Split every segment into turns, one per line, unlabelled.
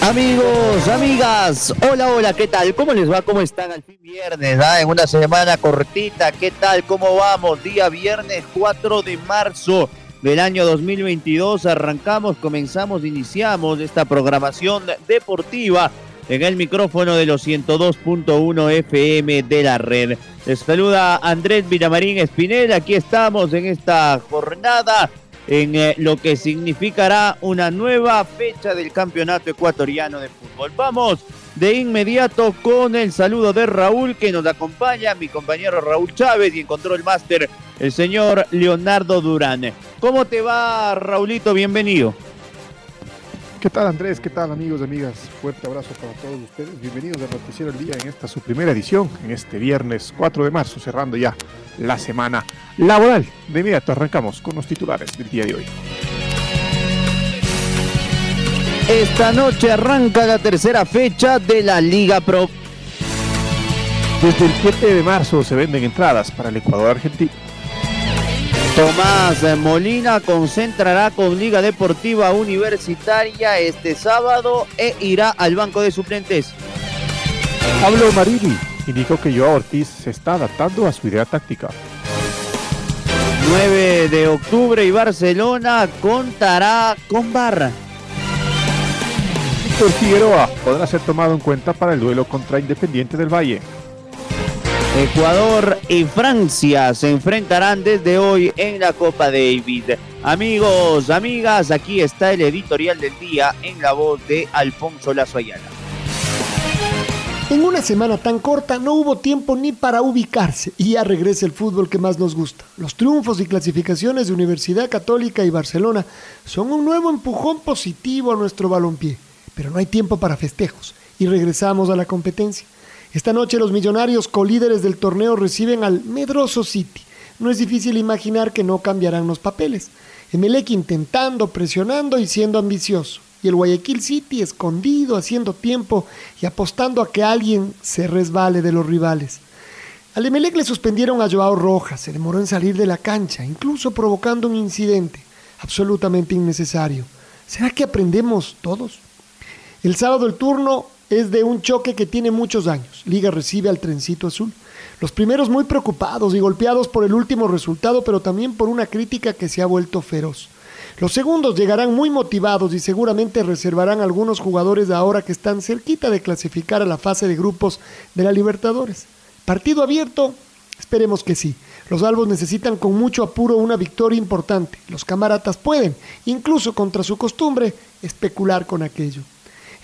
Amigos, amigas, hola, hola, ¿qué tal? ¿Cómo les va? ¿Cómo están al fin viernes? Ah? En una semana cortita, ¿qué tal? ¿Cómo vamos? Día viernes 4 de marzo del año 2022. Arrancamos, comenzamos, iniciamos esta programación deportiva en el micrófono de los 102.1 FM de la red. Les saluda Andrés Villamarín Espinel. Aquí estamos en esta jornada en eh, lo que significará una nueva fecha del Campeonato Ecuatoriano de Fútbol. Vamos de inmediato con el saludo de Raúl que nos acompaña, mi compañero Raúl Chávez y encontró el máster el señor Leonardo Durán. ¿Cómo te va, Raulito? Bienvenido.
¿Qué tal Andrés? ¿Qué tal amigos y amigas? Fuerte abrazo para todos ustedes. Bienvenidos a Noticiero el Día en esta su primera edición, en este viernes 4 de marzo, cerrando ya la semana laboral. De inmediato arrancamos con los titulares del día de hoy.
Esta noche arranca la tercera fecha de la Liga Pro.
Desde el 7 de marzo se venden entradas para el Ecuador Argentino.
Tomás Molina concentrará con Liga Deportiva Universitaria este sábado e irá al banco de suplentes.
Pablo Marini indicó que Joao Ortiz se está adaptando a su idea táctica.
9 de octubre y Barcelona contará con Barra.
Víctor Figueroa podrá ser tomado en cuenta para el duelo contra Independiente del Valle.
Ecuador y Francia se enfrentarán desde hoy en la Copa David. Amigos, amigas, aquí está el editorial del día en la voz de Alfonso Lazo Ayala.
En una semana tan corta no hubo tiempo ni para ubicarse y ya regresa el fútbol que más nos gusta. Los triunfos y clasificaciones de Universidad Católica y Barcelona son un nuevo empujón positivo a nuestro balompié, pero no hay tiempo para festejos y regresamos a la competencia. Esta noche los millonarios colíderes del torneo reciben al Medroso City. No es difícil imaginar que no cambiarán los papeles. Emelec intentando, presionando y siendo ambicioso. Y el Guayaquil City escondido, haciendo tiempo y apostando a que alguien se resbale de los rivales. Al Emelec le suspendieron a Joao Rojas, se demoró en salir de la cancha, incluso provocando un incidente absolutamente innecesario. ¿Será que aprendemos todos? El sábado el turno es de un choque que tiene muchos años. Liga recibe al trencito azul. Los primeros muy preocupados y golpeados por el último resultado, pero también por una crítica que se ha vuelto feroz. Los segundos llegarán muy motivados y seguramente reservarán algunos jugadores ahora que están cerquita de clasificar a la fase de grupos de la Libertadores. Partido abierto, esperemos que sí. Los albos necesitan con mucho apuro una victoria importante. Los camaratas pueden, incluso contra su costumbre, especular con aquello.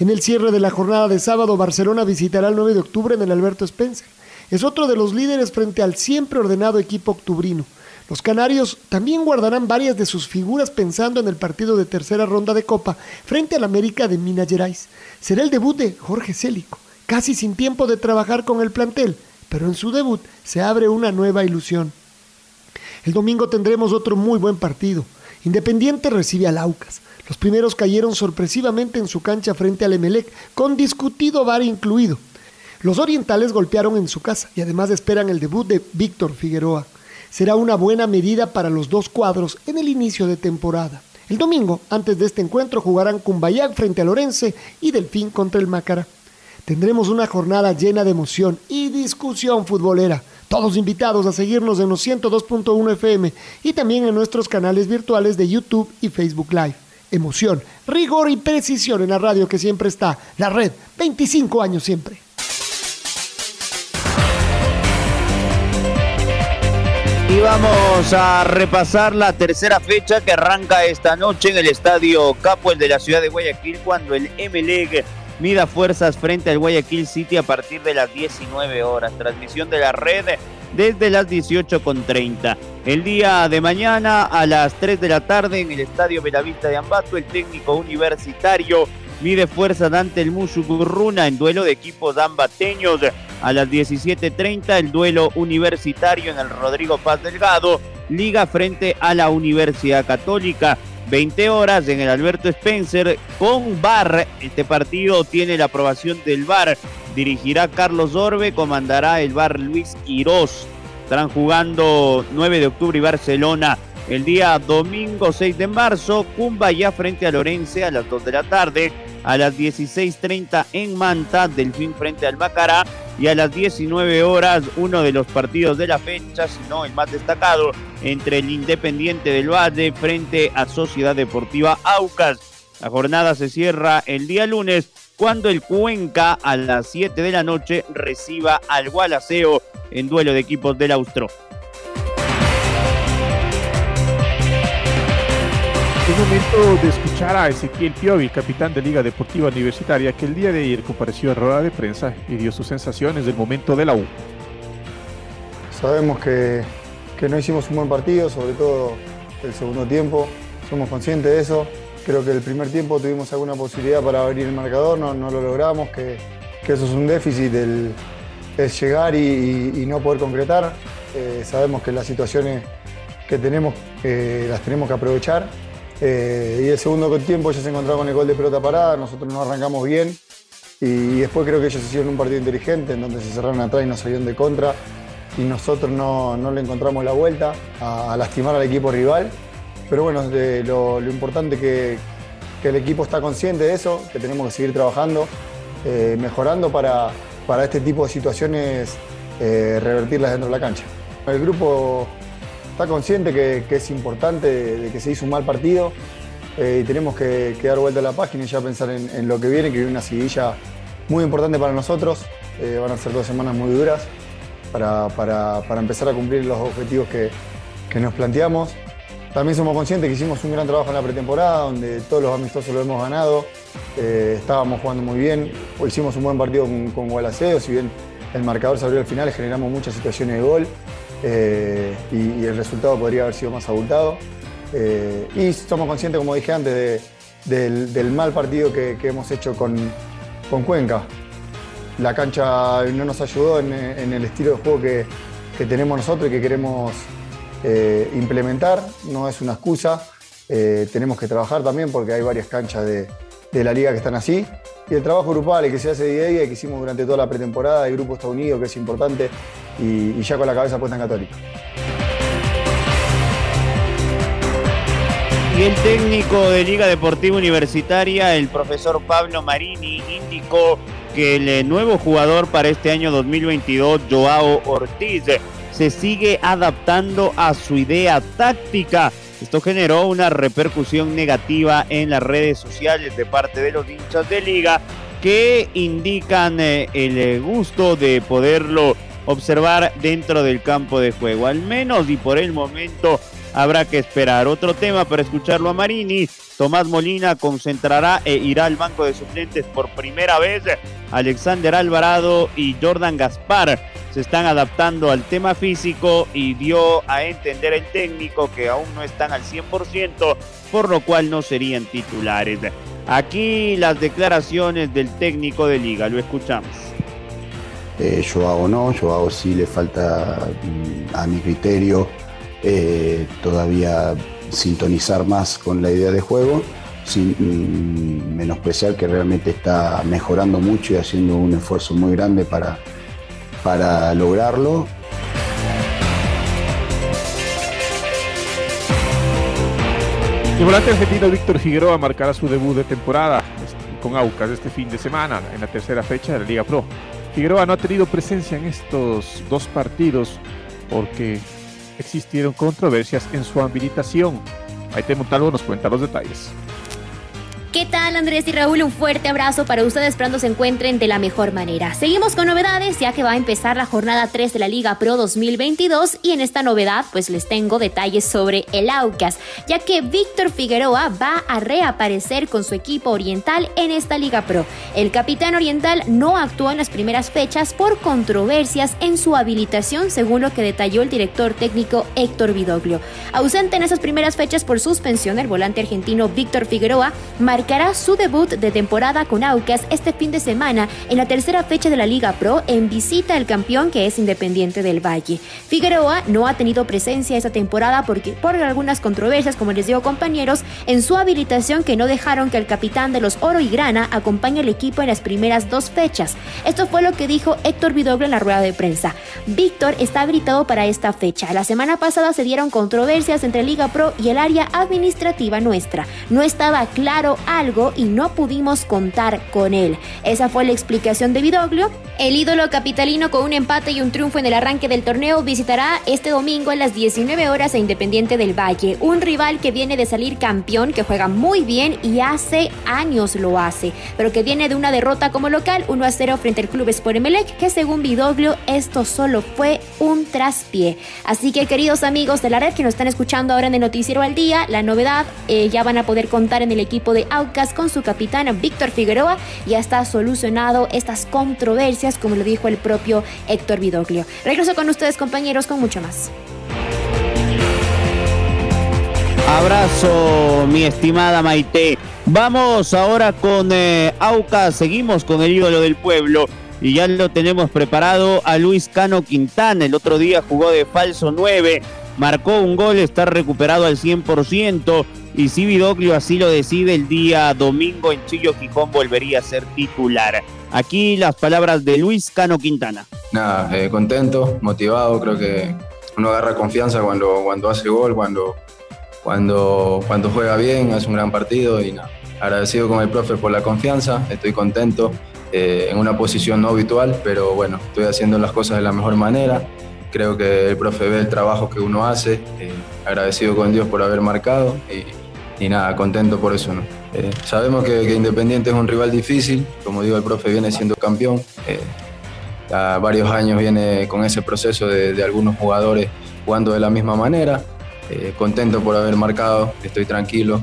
En el cierre de la jornada de sábado, Barcelona visitará el 9 de octubre en el Alberto Spencer. Es otro de los líderes frente al siempre ordenado equipo octubrino. Los canarios también guardarán varias de sus figuras pensando en el partido de tercera ronda de Copa frente al América de Minas Gerais. Será el debut de Jorge Célico, casi sin tiempo de trabajar con el plantel, pero en su debut se abre una nueva ilusión. El domingo tendremos otro muy buen partido. Independiente recibe al Aucas. Los primeros cayeron sorpresivamente en su cancha frente al Emelec, con discutido VAR incluido. Los orientales golpearon en su casa y además esperan el debut de Víctor Figueroa. Será una buena medida para los dos cuadros en el inicio de temporada. El domingo, antes de este encuentro, jugarán Cumbayac frente a Lorense y Delfín contra el Mácara. Tendremos una jornada llena de emoción y discusión futbolera. Todos invitados a seguirnos en los 102.1 FM y también en nuestros canales virtuales de YouTube y Facebook Live emoción, rigor y precisión en la radio que siempre está. La red, 25 años siempre.
Y vamos a repasar la tercera fecha que arranca esta noche en el estadio Capo, de la ciudad de Guayaquil, cuando el MLEG mida fuerzas frente al Guayaquil City a partir de las 19 horas. Transmisión de la red desde las 18.30. El día de mañana a las 3 de la tarde en el Estadio Belavista de Ambato, el técnico universitario mide fuerza ante el Musukurruna en duelo de equipos ambateños. A las 17.30 el duelo universitario en el Rodrigo Paz Delgado, liga frente a la Universidad Católica. 20 horas en el Alberto Spencer con VAR. Este partido tiene la aprobación del VAR. Dirigirá Carlos Orbe, comandará el VAR Luis Quirós. Estarán jugando 9 de octubre y Barcelona. El día domingo 6 de marzo, Cumba ya frente a Lorense a las 2 de la tarde. A las 16.30 en Manta, Delfín frente al Macará. Y a las 19 horas, uno de los partidos de la fecha, si no el más destacado, entre el Independiente del Valle frente a Sociedad Deportiva Aucas. La jornada se cierra el día lunes cuando el Cuenca a las 7 de la noche reciba al Gualaceo en duelo de equipos del Austro.
Es momento de escuchar a Ezequiel Piovi, capitán de Liga Deportiva Universitaria, que el día de ayer compareció en rueda de prensa y dio sus sensaciones del momento de la U.
Sabemos que, que no hicimos un buen partido, sobre todo el segundo tiempo. Somos conscientes de eso. Creo que el primer tiempo tuvimos alguna posibilidad para abrir el marcador, no, no lo logramos, que, que, eso es un déficit, el, es llegar y, no poder concretar. Eh, sabemos que las situaciones que tenemos eh, las tenemos que aprovechar eh, y el segundo tiempo ellos se encontraron con el gol de pelota parada, nosotros no arrancamos bien y después creo que ellos hicieron un partido inteligente en donde se cerraron atrás y nos salieron de contra y nosotros no, no le encontramos la vuelta a, lastimar al equipo rival. Pero bueno, lo, lo, importante que, que el equipo está consciente de eso, que tenemos que seguir trabajando, mejorando para, para este tipo de situaciones eh, revertirlas dentro de la cancha. El grupo está consciente que, que es importante de, que se hizo un mal partido eh, y tenemos que, dar vuelta a la página y ya pensar en, lo que viene, que viene una seguilla muy importante para nosotros. Eh, van a ser dos semanas muy duras para, para, para empezar a cumplir los objetivos que, que, nos planteamos. También somos conscientes que hicimos un gran trabajo en la pretemporada, donde todos los amistosos lo hemos ganado. Eh, estábamos jugando muy bien. Hicimos un buen partido con, con Gualaceo, si bien el marcador se abrió al final, generamos muchas situaciones de gol. Eh, y, el resultado podría haber sido más abultado. Eh, y somos conscientes, como dije antes, de, del, mal partido que, hemos hecho con, Cuenca. La cancha no nos ayudó en, el estilo de juego que, tenemos nosotros y que queremos eh, implementar. No es una excusa. Eh, tenemos que trabajar también porque hay varias canchas de, de la liga que están así. Y el trabajo grupal que se hace día a día que hicimos durante toda la pretemporada, el grupo está unido, que es importante, y, y ya con la cabeza puesta en Católica.
Y el técnico de Liga Deportiva Universitaria, el profesor Pablo Marini, indicó que el nuevo jugador para este año 2022, Joao Ortiz, se sigue adaptando a su idea táctica. Esto generó una repercusión negativa en las redes sociales de parte de los hinchas de liga que indican eh, el gusto de poderlo observar dentro del campo de juego. Al menos y por el momento habrá que esperar. Otro tema para escucharlo a Marini. Tomás Molina concentrará e irá al banco de suplentes por primera vez. Alexander Alvarado y Jordan Gaspar se están adaptando al tema físico y dio a entender el técnico que aún no están al 100%, por lo cual no serían titulares. Aquí las declaraciones del técnico de liga, lo escuchamos.
Eh, Joao no, Joao sí le falta mm, a mi criterio eh, todavía sintonizar más con la idea de juego, sin mm, menospreciar que realmente está mejorando mucho y haciendo un esfuerzo muy grande para, para lograrlo.
El volante argentino Víctor Figueroa marcará su debut de temporada con Aucas este fin de semana en la tercera fecha de la Liga Pro. Figueroa no ha tenido presencia en estos dos partidos porque existieron controversias en su habilitación. Maite Montalvo nos cuenta los detalles.
¿Qué tal Andrés y Raúl? Un fuerte abrazo para ustedes, esperando se encuentren de la mejor manera. Seguimos con novedades ya que va a empezar la jornada 3 de la Liga Pro 2022 y en esta novedad pues les tengo detalles sobre el Aucas, ya que Víctor Figueroa va a reaparecer con su equipo oriental en esta Liga Pro. El capitán oriental no actuó en las primeras fechas por controversias en su habilitación, según lo que detalló el director técnico Héctor Vidoglio. Ausente en esas primeras fechas por suspensión, el volante argentino Víctor Figueroa marcó marcará su debut de temporada con Aucas este fin de semana en la tercera fecha de la Liga Pro en visita al campeón que es Independiente del Valle. Figueroa no ha tenido presencia esta temporada porque por algunas controversias, como les digo compañeros, en su habilitación que no dejaron que el capitán de los Oro y Grana acompañe al equipo en las primeras dos fechas. Esto fue lo que dijo Héctor Vidoglo en la rueda de prensa. Víctor está habilitado para esta fecha. La semana pasada se dieron controversias entre Liga Pro y el área administrativa nuestra. No estaba claro algo y no pudimos contar con él. Esa fue la explicación de Vidoglio. El ídolo capitalino con un empate y un triunfo en el arranque del torneo visitará este domingo a las 19 horas a Independiente del Valle, un rival que viene de salir campeón, que juega muy bien y hace años lo hace, pero que viene de una derrota como local 1 a 0 frente al Club Sport Emelec, que según Vidoglio esto solo fue un traspié. Así que queridos amigos de la red que nos están escuchando ahora en el Noticiero al Día, la novedad eh, ya van a poder contar en el equipo de con su capitán Víctor Figueroa ya está solucionado estas controversias, como lo dijo el propio Héctor Vidoglio. Regreso con ustedes, compañeros, con mucho más.
Abrazo, mi estimada Maite. Vamos ahora con eh, Aucas, seguimos con el ídolo del pueblo y ya lo tenemos preparado a Luis Cano Quintana. El otro día jugó de falso 9, marcó un gol, está recuperado al 100% y si Vidoglio así lo decide el día domingo en Chillo Gijón volvería a ser titular. Aquí las palabras de Luis Cano Quintana.
Nada, eh, contento, motivado, creo que uno agarra confianza cuando, cuando hace gol, cuando, cuando, cuando juega bien, hace un gran partido y nada. Agradecido con el profe por la confianza, estoy contento, eh, en una posición no habitual, pero bueno, estoy haciendo las cosas de la mejor manera. Creo que el profe ve el trabajo que uno hace, eh, agradecido con Dios por haber marcado y, y nada, contento por eso. ¿no? Eh, sabemos que, Independiente es un rival difícil, como digo, el profe viene siendo campeón, eh, varios años viene con ese proceso de, algunos jugadores jugando de la misma manera, eh, contento por haber marcado, estoy tranquilo,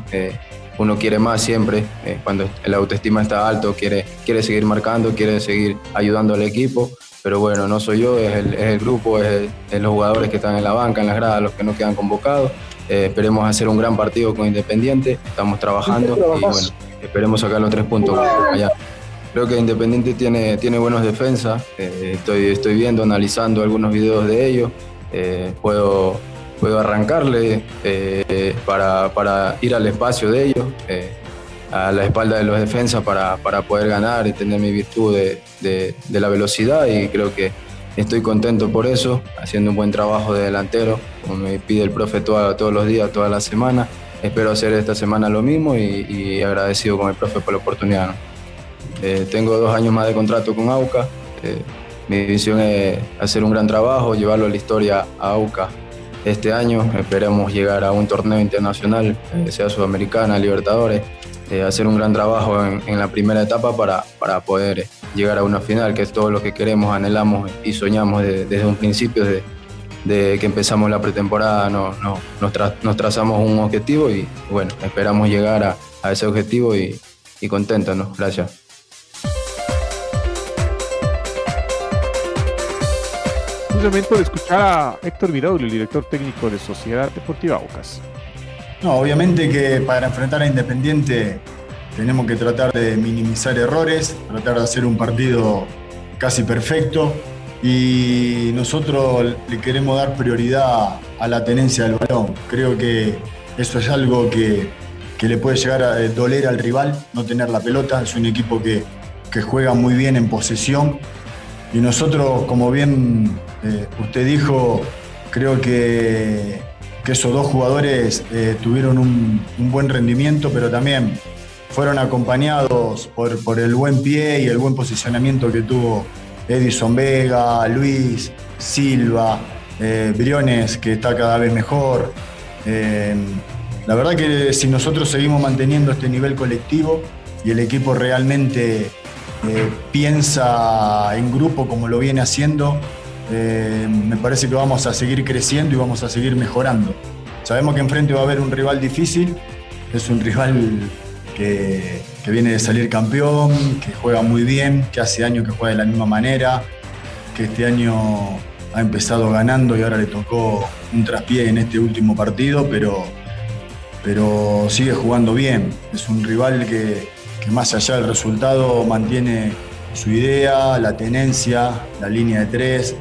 uno quiere más siempre, cuando el autoestima está alto, quiere, quiere seguir marcando, quiere seguir ayudando al equipo. Pero bueno, no soy yo, es el, grupo, es, es los jugadores que están en la banca, en las gradas, los que no quedan convocados. Eh, esperemos hacer un gran partido con Independiente. Estamos trabajando y bueno, esperemos sacar los tres puntos allá. Creo que Independiente tiene, tiene buenas defensas. Eh, estoy, estoy viendo, analizando algunos videos de ellos. Eh, puedo, puedo arrancarle para, para, ir al espacio de ellos, a la espalda de los defensas para, para poder ganar y tener mi virtud de, de, de la velocidad. Y creo que Estoy contento por eso, haciendo un buen trabajo de delantero, como me pide el profe todos los días, toda la semana. Espero hacer esta semana lo mismo y, agradecido con el profe por la oportunidad. Eh, tengo dos años más de contrato con AUCA. Eh, mi visión es hacer un gran trabajo, llevarlo a la historia a AUCA este año. Esperemos llegar a un torneo internacional, eh, sea Sudamericana, Libertadores. Eh, hacer un gran trabajo en, la primera etapa para, para, poder llegar a una final, que es todo lo que queremos, anhelamos y soñamos desde un principio, de, de, que empezamos la pretemporada, no, no, nos, trazamos un objetivo y bueno, esperamos llegar a, a ese objetivo y, y contentos, ¿no? Gracias.
Momento de escuchar a Héctor Vidaul, el director técnico de Sociedad Deportiva Aucas.
No, obviamente que para enfrentar a Independiente tenemos que tratar de minimizar errores, tratar de hacer un partido casi perfecto y nosotros le queremos dar prioridad a la tenencia del balón. Creo que eso es algo que, le puede llegar a doler al rival, no tener la pelota. Es un equipo que, juega muy bien en posesión y nosotros, como bien eh, usted dijo, creo que que esos dos jugadores eh, tuvieron un, buen rendimiento, pero también fueron acompañados por, el buen pie y el buen posicionamiento que tuvo Edison Vega, Luis, Silva, eh, Briones, que está cada vez mejor. Eh, La verdad que si nosotros seguimos manteniendo este nivel colectivo y el equipo realmente eh, piensa en grupo como lo viene haciendo, me parece que vamos a seguir creciendo y vamos a seguir mejorando. Sabemos que enfrente va a haber un rival difícil, es un rival que, viene de salir campeón, que juega muy bien, que hace años que juega de la misma manera, que este año ha empezado ganando y ahora le tocó un traspié en este último partido, pero, pero sigue jugando bien. Es un rival que, más allá del resultado mantiene su idea, la tenencia, la línea de tres,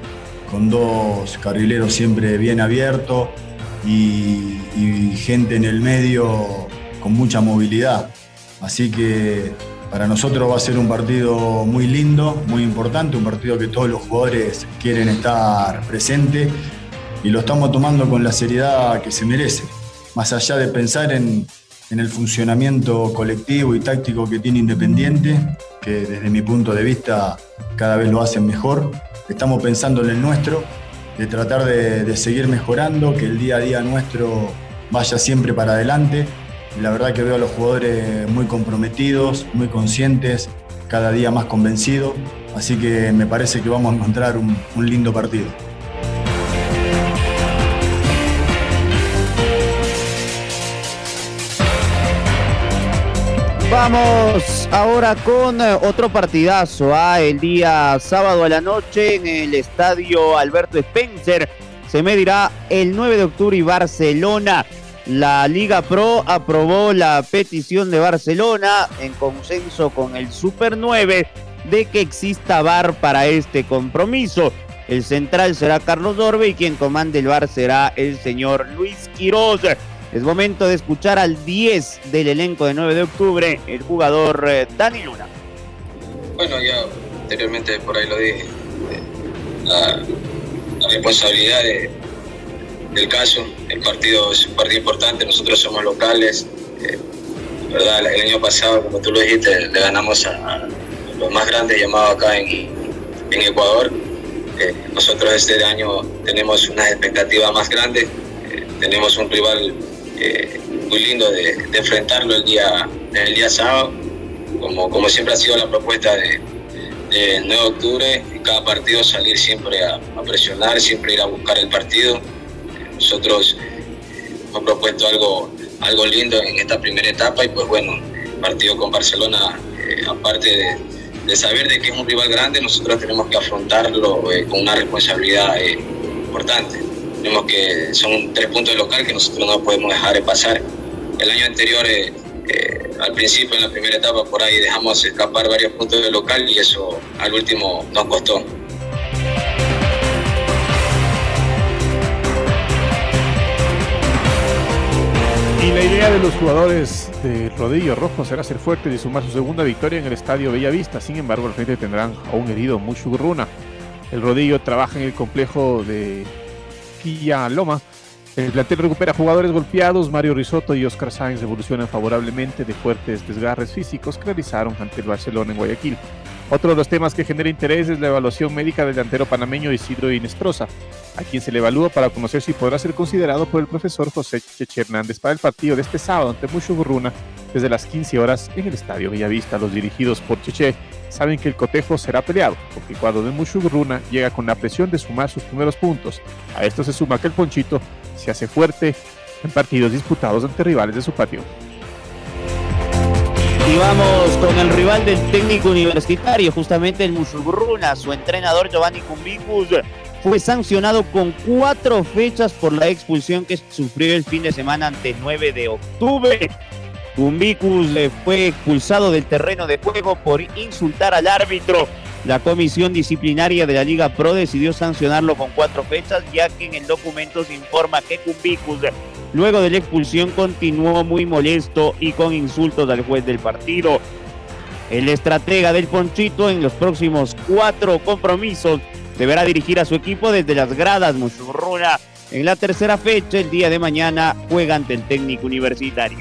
con dos carrileros siempre bien abiertos y gente en el medio con mucha movilidad. Así que para nosotros va a ser un partido muy lindo, muy importante, un partido que todos los jugadores quieren estar presentes y lo estamos tomando con la seriedad que se merece. Más allá de pensar en, el funcionamiento colectivo y táctico que tiene Independiente, que desde mi punto de vista cada vez lo hacen mejor, estamos pensando en el nuestro, de tratar de, seguir mejorando, que el día a día nuestro vaya siempre para adelante la verdad que veo a los jugadores muy comprometidos, muy conscientes, cada día más convencidos. Así que me parece que vamos a encontrar un, lindo partido.
Vamos ahora con eh, otro partidazo. ah, El día sábado a la noche en el estadio Alberto Spencer se medirá el 9 de octubre y Barcelona. La Liga Pro aprobó la petición de Barcelona en consenso con el Super 9 de que exista VAR para este compromiso. El central será Carlos Dorbe y quien comande el VAR será el señor Luis Quiroz. Es momento de escuchar al 10 del elenco de 9 de octubre, el jugador eh, Dani Luna.
Bueno, ya anteriormente por ahí lo dije. La, la responsabilidad de, del caso, el partido es un partido importante, nosotros somos locales. eh. El año pasado, como tú lo dijiste, le ganamos a, los más grandes llamados acá en, Ecuador. Eh, nosotros este año tenemos unas expectativas más grandes, eh, tenemos un rival muy lindo de, enfrentarlo el día, el día sábado, como, como siempre ha sido la propuesta de, de 9 de octubre, cada partido salir siempre a presionar, siempre ir a buscar el partido. Nosotros hemos propuesto algo, algo lindo en esta primera etapa y pues bueno, partido con Barcelona, eh, aparte de, saber de que es un rival grande, nosotros tenemos que afrontarlo eh, con una responsabilidad eh, importante. Tenemos que, son tres puntos de local que nosotros no podemos dejar de pasar. El año anterior, eh, eh, al principio, en la primera etapa, por ahí dejamos escapar varios puntos de local y eso al último nos costó.
La idea de los jugadores de Rodillo Rojo será ser fuertes y sumar su segunda victoria en el estadio Bellavista. Sin embargo, al frente tendrán a un herido Mushu Runa. El Rodillo trabaja en el complejo de Quilla Loma. El plantel recupera jugadores golpeados. Mario Risotto y Oscar Sáenz evolucionan favorablemente de fuertes desgarres físicos que realizaron ante el Barcelona en Guayaquil. Otro de los temas que genera interés es la evaluación médica del delantero panameño Isidro Inestrosa, a quien se le evalúa para conocer si podrá ser considerado por el profesor José Cheche Hernández para el partido de este sábado ante Mucho desde las 15 horas en el Estadio Bellavista. Los dirigidos por Cheche saben que el cotejo será peleado, porque el cuadro de Mucho Burruna llega con la presión de sumar sus primeros puntos. A esto se suma que el Ponchito se hace fuerte en partidos disputados ante rivales de su patio.
Y vamos con el rival del técnico universitario, justamente el Musurruna. Su entrenador Giovanni Cumbicus fue sancionado con cuatro fechas por la expulsión que sufrió el fin de semana ante 9 de octubre. Cumbicus fue expulsado del terreno de juego por insultar al árbitro. La comisión disciplinaria de la Liga Pro decidió sancionarlo con cuatro fechas, ya que en el documento se informa que Cumbicus, luego de la expulsión, continuó muy molesto y con insultos al juez del partido. El estratega del Ponchito en los próximos cuatro compromisos deberá dirigir a su equipo desde las gradas Musurruna. En la tercera fecha, el día de mañana, juega ante el técnico universitario.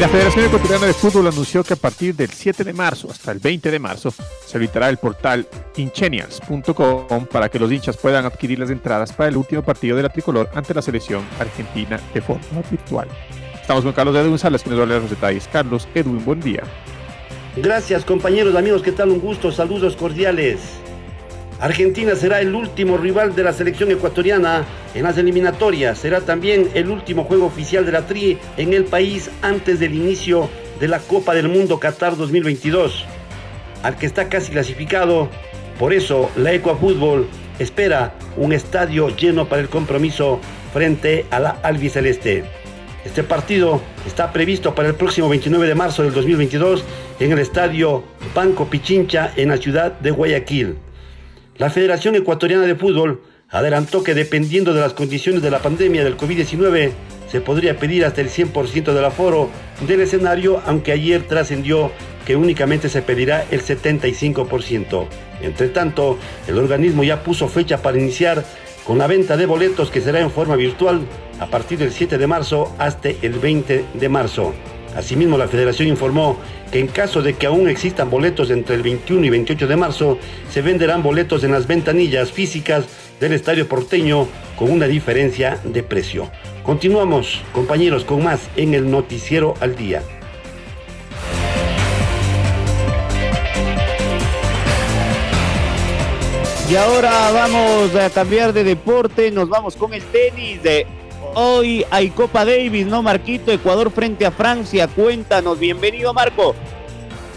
La Federación Ecuatoriana de Fútbol anunció que a partir del 7 de marzo hasta el 20 de marzo se habilitará el portal inchenials.com para que los hinchas puedan adquirir las entradas para el último partido de la tricolor ante la selección argentina de forma virtual. Estamos con Carlos Edwin Salas que nos va a leer los detalles. Carlos Edwin, buen día.
Gracias compañeros, amigos, ¿qué tal? Un gusto, saludos cordiales. Argentina será el último rival de la selección ecuatoriana en las eliminatorias. Será también el último juego oficial de la TRI en el país antes del inicio de la Copa del Mundo Qatar 2022, al que está casi clasificado. Por eso la Ecuafútbol espera un estadio lleno para el compromiso frente a la albiceleste. Este partido está previsto para el próximo 29 de marzo del 2022 en el estadio Banco Pichincha en la ciudad de Guayaquil. La Federación Ecuatoriana de Fútbol adelantó que dependiendo de las condiciones de la pandemia del COVID-19, se podría pedir hasta el 100% del aforo del escenario, aunque ayer trascendió que únicamente se pedirá el 75%. Entre tanto, el organismo ya puso fecha para iniciar con la venta de boletos que será en forma virtual a partir del 7 de marzo hasta el 20 de marzo. Asimismo, la federación informó que en caso de que aún existan boletos entre el 21 y 28 de marzo, se venderán boletos en las ventanillas físicas del Estadio Porteño con una diferencia de precio. Continuamos, compañeros, con más en el Noticiero al Día.
Y ahora vamos a cambiar de deporte, nos vamos con el tenis de hoy hay Copa Davis, ¿no, Marquito? Ecuador frente a Francia. Cuéntanos, bienvenido, Marco.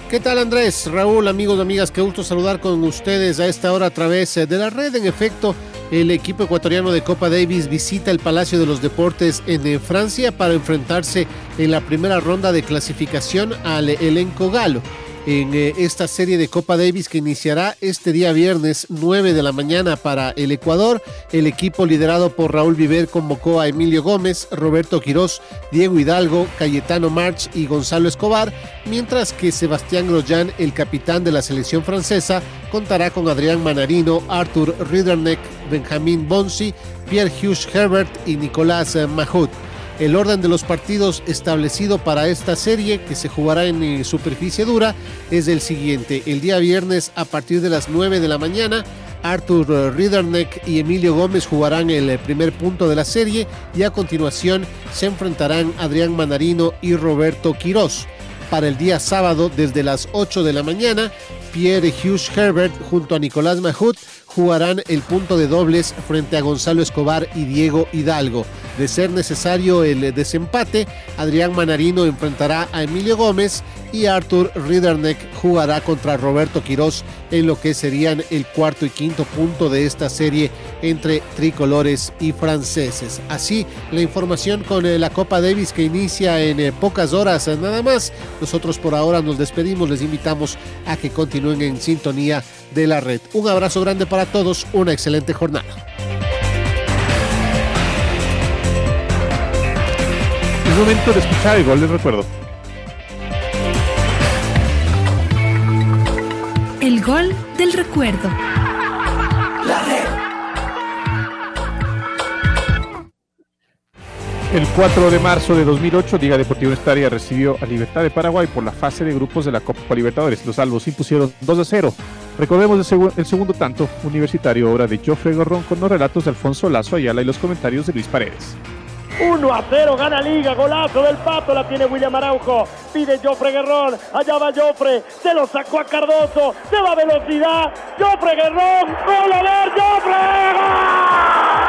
¿Qué tal Andrés? Raúl, amigos, amigas, qué gusto saludar con ustedes a esta hora a través de la red. En efecto, el equipo ecuatoriano de Copa Davis visita el Palacio de los Deportes en eh, Francia para enfrentarse en la primera ronda de clasificación al elenco galo en eh, esta serie de Copa Davis que iniciará este día viernes 9 de la mañana para el Ecuador. El equipo liderado por Raúl Viver convocó a Emilio Gómez, Roberto Quirós, Diego Hidalgo, Cayetano March y Gonzalo Escobar, mientras que Sebastián Grosjean, el capitán de la selección francesa, contará con Adrián Manarino, Arthur Riederneck, Benjamín Bonsi, Pierre Hughes Herbert y Nicolás Mahut. El orden de los partidos establecido para esta serie, que se jugará en eh, superficie dura, es el siguiente. El día viernes a partir de las 9 de la mañana, Arthur eh, Riederneck y Emilio Gómez jugarán el eh, primer punto de la serie y a continuación se enfrentarán Adrián Manarino y Roberto Quirós. Para el día sábado, desde las 8 de la mañana, Pierre Hughes Herbert junto a Nicolás Mahut jugarán el punto de dobles frente a Gonzalo Escobar y Diego Hidalgo. De ser necesario el desempate, Adrián Manarino enfrentará a Emilio Gómez y Arthur Riederneck jugará contra Roberto Quirós en lo que serían el cuarto y quinto punto de esta serie entre tricolores y franceses. Así, la información con eh, la Copa Davis que inicia en eh, pocas horas nada más. Nosotros por ahora nos despedimos, les invitamos a que continúen en sintonía de la red. Un abrazo grande para todos, una excelente jornada.
Es momento de escuchar el gol del recuerdo.
El gol del recuerdo.
El 4 de marzo de 2008, Liga Deportiva Universitaria recibió a Libertad de Paraguay por la fase de grupos de la Copa Libertadores. Los albos impusieron 2 a 0. Recordemos el, segundo tanto universitario, obra de Joffre Gorrón, con los relatos de Alfonso Lazo Ayala y los comentarios de Luis Paredes.
1 a 0 gana Liga, golazo del Pato, la tiene William Araujo, pide Joffre Guerrón, allá va Joffre, se lo sacó a Cardoso, se va a velocidad, Joffre Guerrón, gol a ver, Joffre, ¡Gol!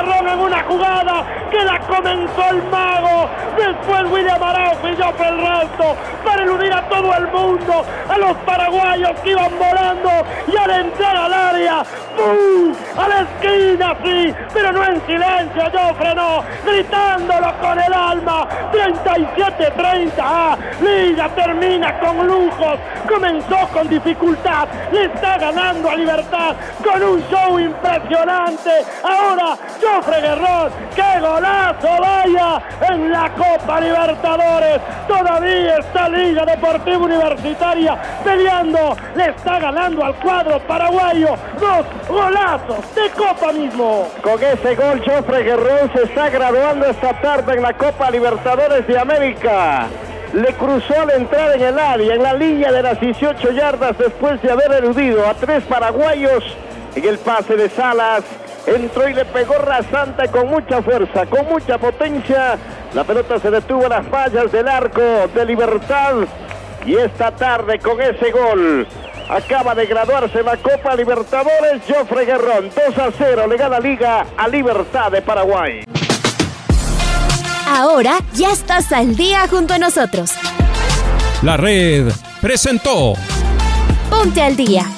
En una jugada que la comenzó el mago. Después William Araujo y yo el resto para eludir a todo el mundo, a los paraguayos que iban volando y al entrar al área, ¡pum! A la esquina, sí, pero no en silencio, yo frenó, gritándolo con el alma. 37-30, ah, Liga termina con lujos, comenzó con dificultad, le está ganando a Libertad con un show impresionante. Ahora Joffre Guerrón. ¡Qué golazo vaya en la Copa Libertadores! Todavía está Liga Deportiva Universitaria peleando. Le está ganando al cuadro paraguayo. Dos golazos de Copa mismo.
Con ese gol, Jofre Guerrón se está graduando esta tarde en la Copa Libertadores de América le cruzó al entrar en el área, en la línea de las 18 yardas después de haber eludido a tres paraguayos en el pase de Salas. Entró y le pegó rasante con mucha fuerza, con mucha potencia. La pelota se detuvo en las fallas del arco de Libertad. Y esta tarde con ese gol acaba de graduarse la Copa Libertadores. Joffre Guerrón 2 a 0 le gana Liga a Libertad de Paraguay.
Ahora ya estás al día junto a nosotros.
La red presentó
Ponte al día.